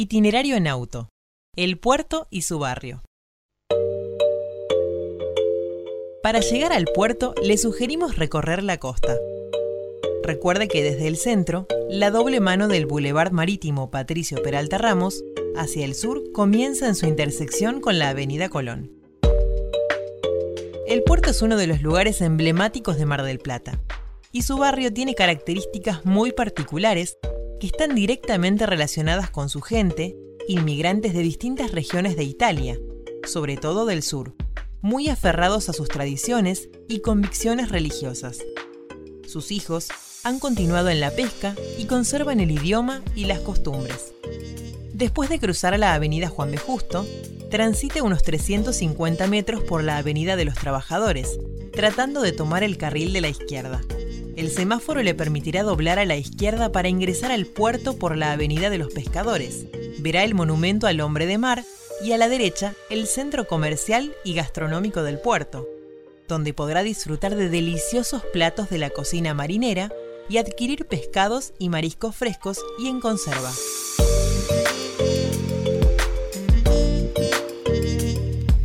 Itinerario en auto. El puerto y su barrio. Para llegar al puerto le sugerimos recorrer la costa. Recuerde que desde el centro, la doble mano del Boulevard Marítimo Patricio Peralta Ramos, hacia el sur, comienza en su intersección con la Avenida Colón. El puerto es uno de los lugares emblemáticos de Mar del Plata, y su barrio tiene características muy particulares que están directamente relacionadas con su gente, inmigrantes de distintas regiones de Italia, sobre todo del sur, muy aferrados a sus tradiciones y convicciones religiosas. Sus hijos han continuado en la pesca y conservan el idioma y las costumbres. Después de cruzar la avenida Juan B. Justo, transite unos 350 metros por la avenida de los Trabajadores, tratando de tomar el carril de la izquierda. El semáforo le permitirá doblar a la izquierda para ingresar al puerto por la avenida de los Pescadores. Verá el monumento al hombre de mar y a la derecha el centro comercial y gastronómico del puerto, donde podrá disfrutar de deliciosos platos de la cocina marinera y adquirir pescados y mariscos frescos y en conserva.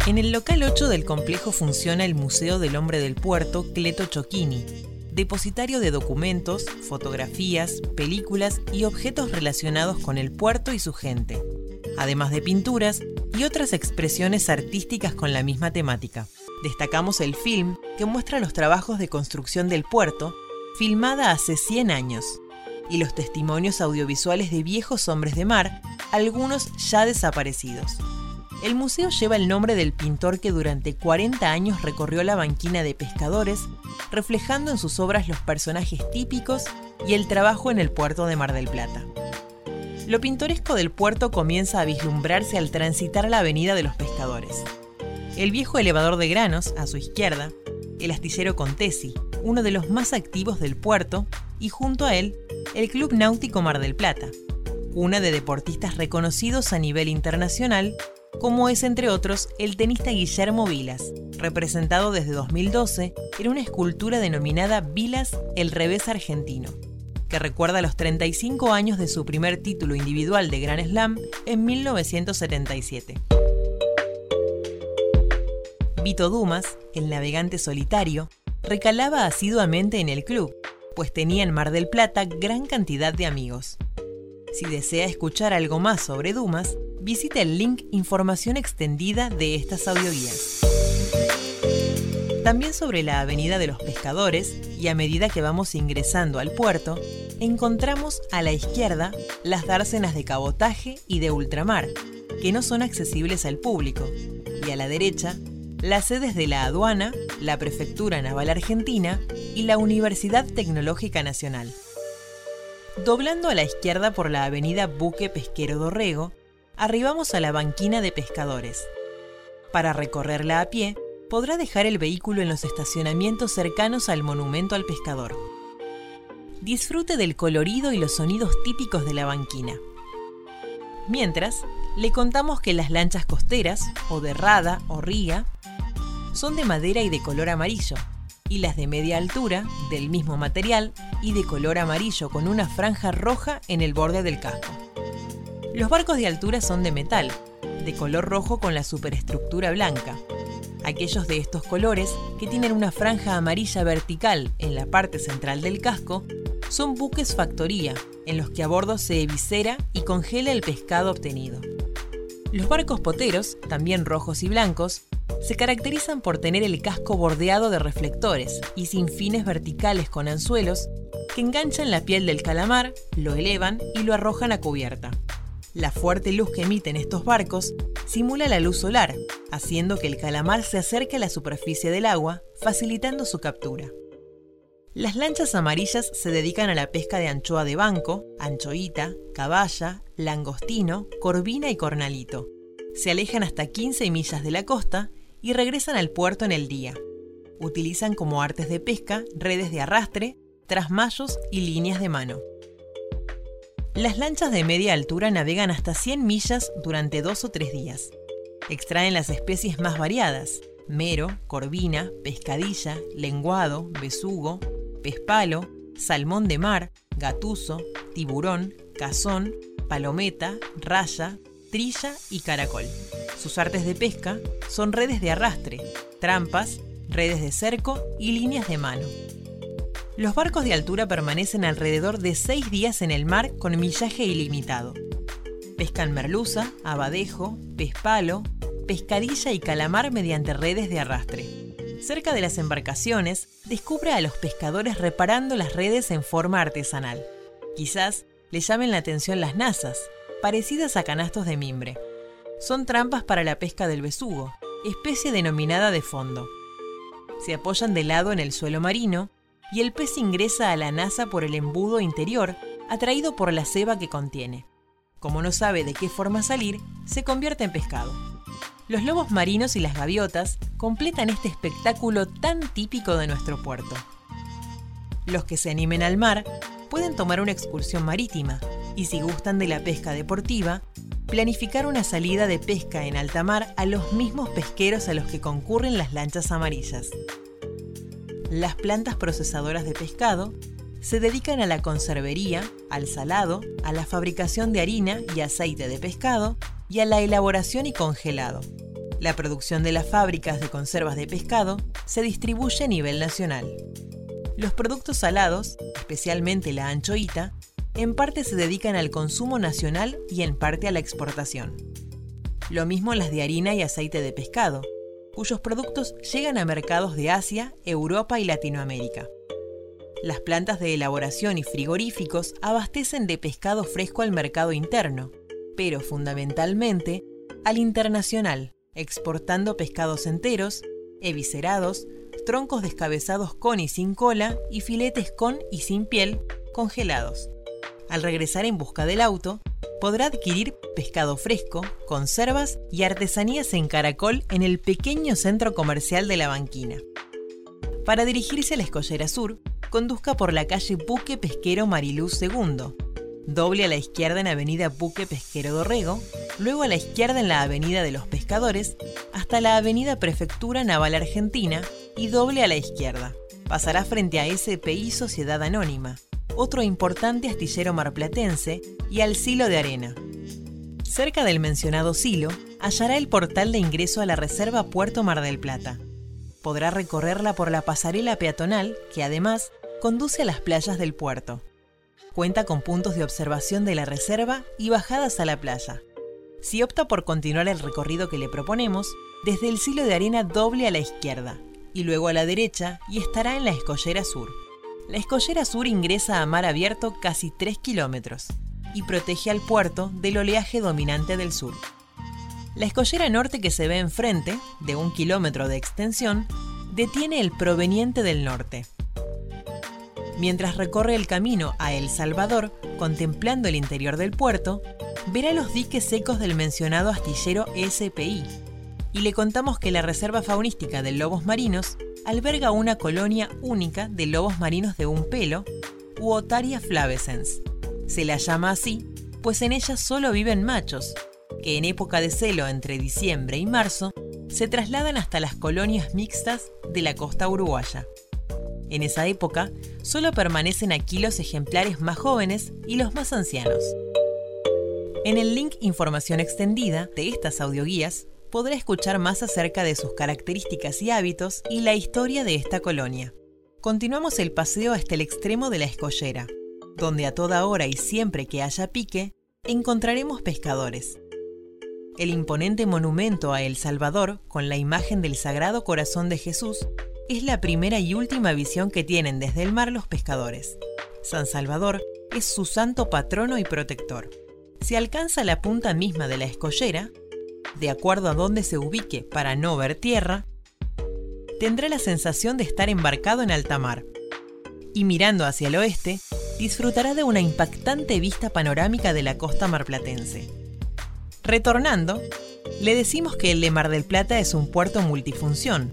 En el local 8 del complejo funciona el Museo del Hombre del Puerto Cleto Chocchini, depositario de documentos, fotografías, películas y objetos relacionados con el puerto y su gente, además de pinturas y otras expresiones artísticas con la misma temática. Destacamos el film que muestra los trabajos de construcción del puerto, filmada hace 100 años, y los testimonios audiovisuales de viejos hombres de mar, algunos ya desaparecidos. El museo lleva el nombre del pintor que durante 40 años recorrió la banquina de pescadores, reflejando en sus obras los personajes típicos y el trabajo en el puerto de Mar del Plata. Lo pintoresco del puerto comienza a vislumbrarse al transitar la avenida de los pescadores. El viejo elevador de granos, a su izquierda, el astillero Contesi, uno de los más activos del puerto, y junto a él, el Club Náutico Mar del Plata, una de deportistas reconocidos a nivel internacional como es entre otros el tenista Guillermo Vilas, representado desde 2012 en una escultura denominada Vilas el revés argentino, que recuerda los 35 años de su primer título individual de Grand Slam en 1977. Vito Dumas, el navegante solitario, recalaba asiduamente en el club, pues tenía en Mar del Plata gran cantidad de amigos. Si desea escuchar algo más sobre Dumas, visita el link Información extendida de estas audioguías. También sobre la Avenida de los Pescadores, y a medida que vamos ingresando al puerto, encontramos a la izquierda las dársenas de cabotaje y de ultramar, que no son accesibles al público, y a la derecha las sedes de la aduana, la Prefectura Naval Argentina y la Universidad Tecnológica Nacional. Doblando a la izquierda por la avenida Buque Pesquero Dorrego, arribamos a la banquina de pescadores. Para recorrerla a pie, podrá dejar el vehículo en los estacionamientos cercanos al monumento al pescador. Disfrute del colorido y los sonidos típicos de la banquina. Mientras, le contamos que las lanchas costeras, o de rada o ría, son de madera y de color amarillo, y las de media altura, del mismo material y de color amarillo con una franja roja en el borde del casco. Los barcos de altura son de metal, de color rojo con la superestructura blanca. Aquellos de estos colores, que tienen una franja amarilla vertical en la parte central del casco, son buques factoría, en los que a bordo se eviscera y congela el pescado obtenido. Los barcos poteros, también rojos y blancos, se caracterizan por tener el casco bordeado de reflectores y sin fines verticales con anzuelos que enganchan la piel del calamar, lo elevan y lo arrojan a cubierta. La fuerte luz que emiten estos barcos simula la luz solar, haciendo que el calamar se acerque a la superficie del agua, facilitando su captura. Las lanchas amarillas se dedican a la pesca de anchoa de banco, anchoita, caballa, langostino, corvina y cornalito. Se alejan hasta 15 millas de la costa y regresan al puerto en el día. Utilizan como artes de pesca redes de arrastre, trasmayos y líneas de mano. Las lanchas de media altura navegan hasta 100 millas durante dos o tres días. Extraen las especies más variadas, mero, corvina, pescadilla, lenguado, besugo, pez palo, salmón de mar, gatuso, tiburón, cazón, palometa, raya, trilla y caracol. Sus artes de pesca son redes de arrastre, trampas, redes de cerco y líneas de mano. Los barcos de altura permanecen alrededor de seis días en el mar con millaje ilimitado. Pescan merluza, abadejo, pez palo, pescadilla y calamar mediante redes de arrastre. Cerca de las embarcaciones, descubre a los pescadores reparando las redes en forma artesanal. Quizás le llamen la atención las nazas, parecidas a canastos de mimbre. Son trampas para la pesca del besugo, especie denominada de fondo. Se apoyan de lado en el suelo marino y el pez ingresa a la nasa por el embudo interior, atraído por la ceba que contiene. Como no sabe de qué forma salir, se convierte en pescado. Los lobos marinos y las gaviotas completan este espectáculo tan típico de nuestro puerto. Los que se animen al mar pueden tomar una excursión marítima y si gustan de la pesca deportiva, planificar una salida de pesca en alta mar a los mismos pesqueros a los que concurren las lanchas amarillas. Las plantas procesadoras de pescado se dedican a la conservería, al salado, a la fabricación de harina y aceite de pescado y a la elaboración y congelado. La producción de las fábricas de conservas de pescado se distribuye a nivel nacional. Los productos salados, especialmente la anchoita, en parte se dedican al consumo nacional y en parte a la exportación. Lo mismo las de harina y aceite de pescado, cuyos productos llegan a mercados de Asia, Europa y Latinoamérica. Las plantas de elaboración y frigoríficos abastecen de pescado fresco al mercado interno, pero fundamentalmente al internacional, exportando pescados enteros, eviscerados, troncos descabezados con y sin cola y filetes con y sin piel congelados. Al regresar en busca del auto, podrá adquirir pescado fresco, conservas y artesanías en caracol en el pequeño centro comercial de la banquina. Para dirigirse a la Escollera Sur, conduzca por la calle Buque Pesquero Mariluz II, doble a la izquierda en Avenida Buque Pesquero Dorrego, luego a la izquierda en la Avenida de los Pescadores, hasta la Avenida Prefectura Naval Argentina y doble a la izquierda. Pasará frente a SPI Sociedad Anónima, otro importante astillero marplatense, y al Silo de Arena. Cerca del mencionado silo, hallará el portal de ingreso a la Reserva Puerto Mar del Plata. Podrá recorrerla por la pasarela peatonal, que además conduce a las playas del puerto. Cuenta con puntos de observación de la reserva y bajadas a la playa. Si opta por continuar el recorrido que le proponemos, desde el silo de arena doble a la izquierda y luego a la derecha y estará en la escollera sur. La escollera sur ingresa a mar abierto casi 3 kilómetros y protege al puerto del oleaje dominante del sur. La escollera norte que se ve enfrente, de un kilómetro de extensión, detiene el proveniente del norte, Mientras recorre el camino a El Salvador, contemplando el interior del puerto, verá los diques secos del mencionado astillero SPI. Y le contamos que la Reserva Faunística de Lobos Marinos alberga una colonia única de lobos marinos de un pelo, Uotaria flavescens. Se la llama así, pues en ella solo viven machos, que en época de celo entre diciembre y marzo se trasladan hasta las colonias mixtas de la costa uruguaya. En esa época, solo permanecen aquí los ejemplares más jóvenes y los más ancianos. En el link Información extendida de estas audioguías podrá escuchar más acerca de sus características y hábitos y la historia de esta colonia. Continuamos el paseo hasta el extremo de la escollera, donde a toda hora y siempre que haya pique, encontraremos pescadores. El imponente monumento a El Salvador, con la imagen del Sagrado Corazón de Jesús, es la primera y última visión que tienen desde el mar los pescadores. San Salvador es su santo patrono y protector. Si alcanza la punta misma de la escollera, de acuerdo a dónde se ubique para no ver tierra, tendrá la sensación de estar embarcado en alta mar. Y mirando hacia el oeste, disfrutará de una impactante vista panorámica de la costa marplatense. Retornando, le decimos que el de Mar del Plata es un puerto multifunción,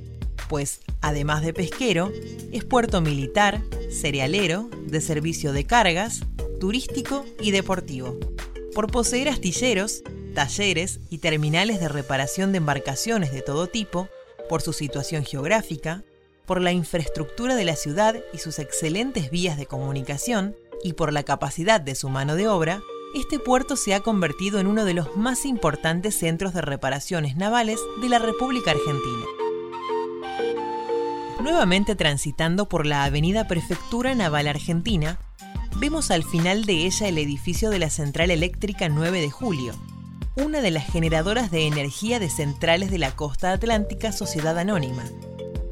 pues, además de pesquero, es puerto militar, cerealero, de servicio de cargas, turístico y deportivo. Por poseer astilleros, talleres y terminales de reparación de embarcaciones de todo tipo, por su situación geográfica, por la infraestructura de la ciudad y sus excelentes vías de comunicación, y por la capacidad de su mano de obra, este puerto se ha convertido en uno de los más importantes centros de reparaciones navales de la República Argentina. Nuevamente transitando por la Avenida Prefectura Naval Argentina, vemos al final de ella el edificio de la Central Eléctrica 9 de Julio, una de las generadoras de energía de centrales de la costa atlántica Sociedad Anónima,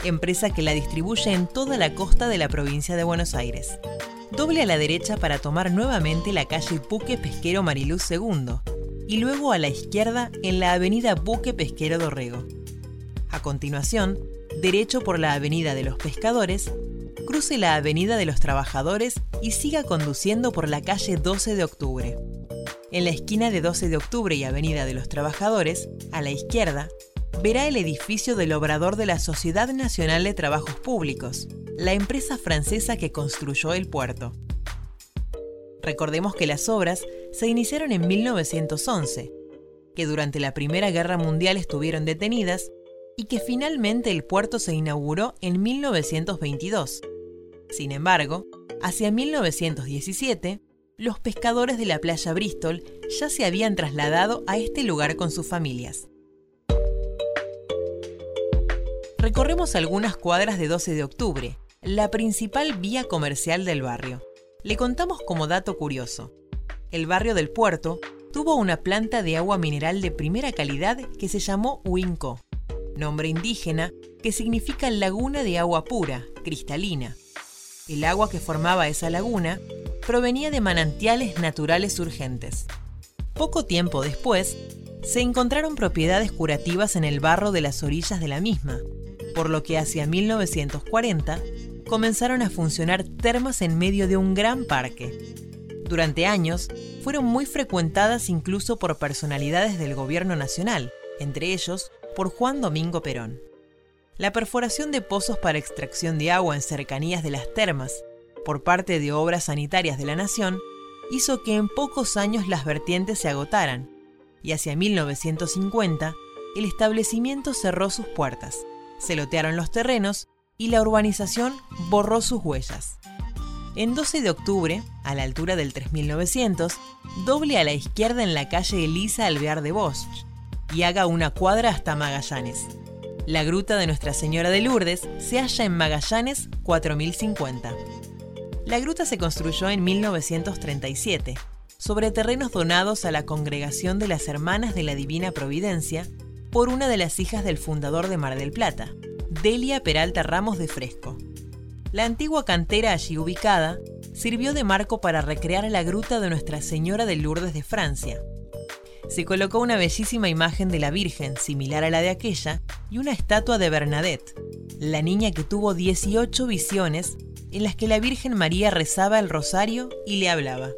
empresa que la distribuye en toda la costa de la provincia de Buenos Aires. Doble a la derecha para tomar nuevamente la calle Buque Pesquero Mariluz II y luego a la izquierda en la avenida Buque Pesquero Dorrego. A continuación, derecho por la avenida de los Pescadores, cruce la avenida de los Trabajadores y siga conduciendo por la calle 12 de octubre. En la esquina de 12 de octubre y avenida de los Trabajadores, a la izquierda, verá el edificio del obrador de la Sociedad Nacional de Trabajos Públicos, la empresa francesa que construyó el puerto. Recordemos que las obras se iniciaron en 1911, que durante la Primera Guerra Mundial estuvieron detenidas y que finalmente el puerto se inauguró en 1922. Sin embargo, hacia 1917, los pescadores de la playa Bristol ya se habían trasladado a este lugar con sus familias. Recorremos algunas cuadras de 12 de octubre, la principal vía comercial del barrio. Le contamos como dato curioso. El barrio del puerto tuvo una planta de agua mineral de primera calidad que se llamó Huinco, nombre indígena que significa laguna de agua pura, cristalina. El agua que formaba esa laguna provenía de manantiales naturales urgentes. Poco tiempo después, se encontraron propiedades curativas en el barro de las orillas de la misma, por lo que hacia 1940 comenzaron a funcionar termas en medio de un gran parque. Durante años fueron muy frecuentadas incluso por personalidades del gobierno nacional, entre ellos por Juan Domingo Perón. La perforación de pozos para extracción de agua en cercanías de las termas por parte de obras sanitarias de la nación hizo que en pocos años las vertientes se agotaran y hacia 1950 el establecimiento cerró sus puertas se lotearon los terrenos y la urbanización borró sus huellas. En 12 de octubre, a la altura del 3900, doble a la izquierda en la calle Elisa Alvear de Bosch y haga una cuadra hasta Magallanes. La gruta de Nuestra Señora de Lourdes se halla en Magallanes 4050. La gruta se construyó en 1937 sobre terrenos donados a la Congregación de las Hermanas de la Divina Providencia por una de las hijas del fundador de Mar del Plata, Delia Peralta Ramos de Fresco. La antigua cantera allí ubicada sirvió de marco para recrear la gruta de Nuestra Señora de Lourdes de Francia. Se colocó una bellísima imagen de la Virgen, similar a la de aquella, y una estatua de Bernadette, la niña que tuvo 18 visiones en las que la Virgen María rezaba el rosario y le hablaba.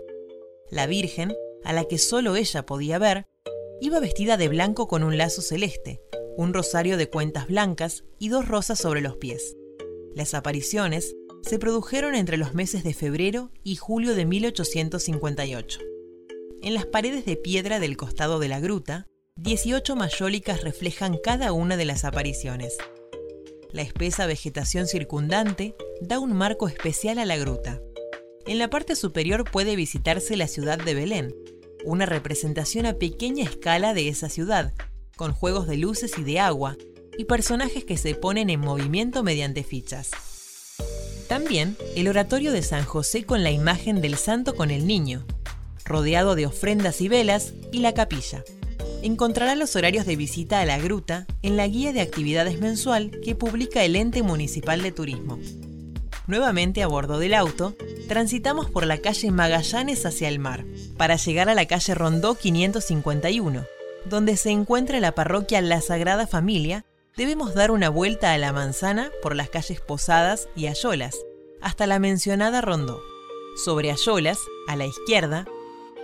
La Virgen, a la que solo ella podía ver, Iba vestida de blanco con un lazo celeste, un rosario de cuentas blancas y dos rosas sobre los pies. Las apariciones se produjeron entre los meses de febrero y julio de 1858. En las paredes de piedra del costado de la gruta, 18 mayólicas reflejan cada una de las apariciones. La espesa vegetación circundante da un marco especial a la gruta. En la parte superior puede visitarse la ciudad de Belén, una representación a pequeña escala de esa ciudad, con juegos de luces y de agua, y personajes que se ponen en movimiento mediante fichas. También el oratorio de San José con la imagen del santo con el niño, rodeado de ofrendas y velas, y la capilla. Encontrará los horarios de visita a la gruta en la guía de actividades mensual que publica el ente municipal de turismo. Nuevamente a bordo del auto, transitamos por la calle Magallanes hacia el mar, para llegar a la calle Rondó 551, donde se encuentra la parroquia La Sagrada Familia, debemos dar una vuelta a la manzana por las calles Posadas y Ayolas, hasta la mencionada Rondó. Sobre Ayolas, a la izquierda,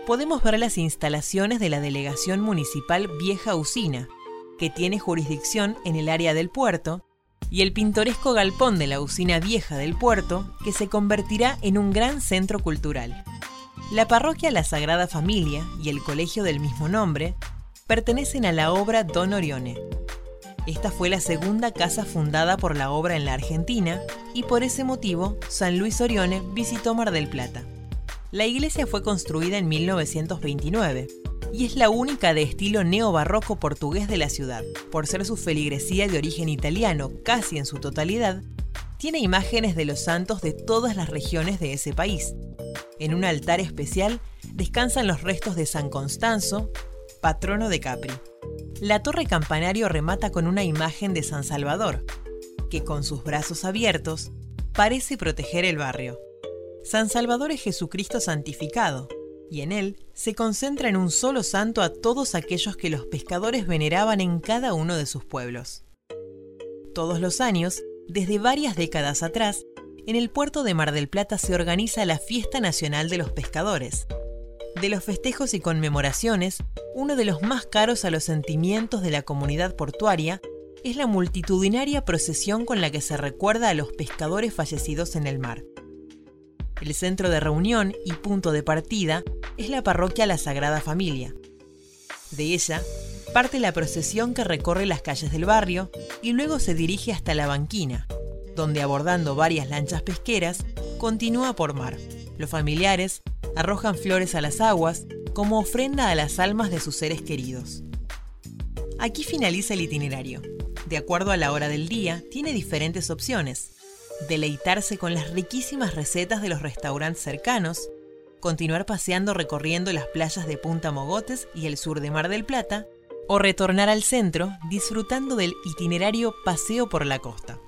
podemos ver las instalaciones de la Delegación Municipal Vieja Usina, que tiene jurisdicción en el área del puerto y el pintoresco galpón de la usina vieja del puerto, que se convertirá en un gran centro cultural. La parroquia La Sagrada Familia y el colegio del mismo nombre pertenecen a la obra Don Orione. Esta fue la segunda casa fundada por la obra en la Argentina y por ese motivo San Luis Orione visitó Mar del Plata. La iglesia fue construida en 1929 y es la única de estilo neobarroco portugués de la ciudad. Por ser su feligresía de origen italiano casi en su totalidad, tiene imágenes de los santos de todas las regiones de ese país. En un altar especial descansan los restos de San Constanzo, patrono de Capri. La torre campanario remata con una imagen de San Salvador, que con sus brazos abiertos parece proteger el barrio. San Salvador es Jesucristo santificado, y en él se concentra en un solo santo a todos aquellos que los pescadores veneraban en cada uno de sus pueblos. Todos los años, desde varias décadas atrás, en el puerto de Mar del Plata se organiza la Fiesta Nacional de los Pescadores. De los festejos y conmemoraciones, uno de los más caros a los sentimientos de la comunidad portuaria es la multitudinaria procesión con la que se recuerda a los pescadores fallecidos en el mar. El centro de reunión y punto de partida es la parroquia La Sagrada Familia. De ella parte la procesión que recorre las calles del barrio y luego se dirige hasta la banquina, donde abordando varias lanchas pesqueras, continúa por mar. Los familiares arrojan flores a las aguas como ofrenda a las almas de sus seres queridos. Aquí finaliza el itinerario. De acuerdo a la hora del día, tiene diferentes opciones. Deleitarse con las riquísimas recetas de los restaurantes cercanos, continuar paseando recorriendo las playas de Punta Mogotes y el sur de Mar del Plata, o retornar al centro disfrutando del itinerario Paseo por la Costa.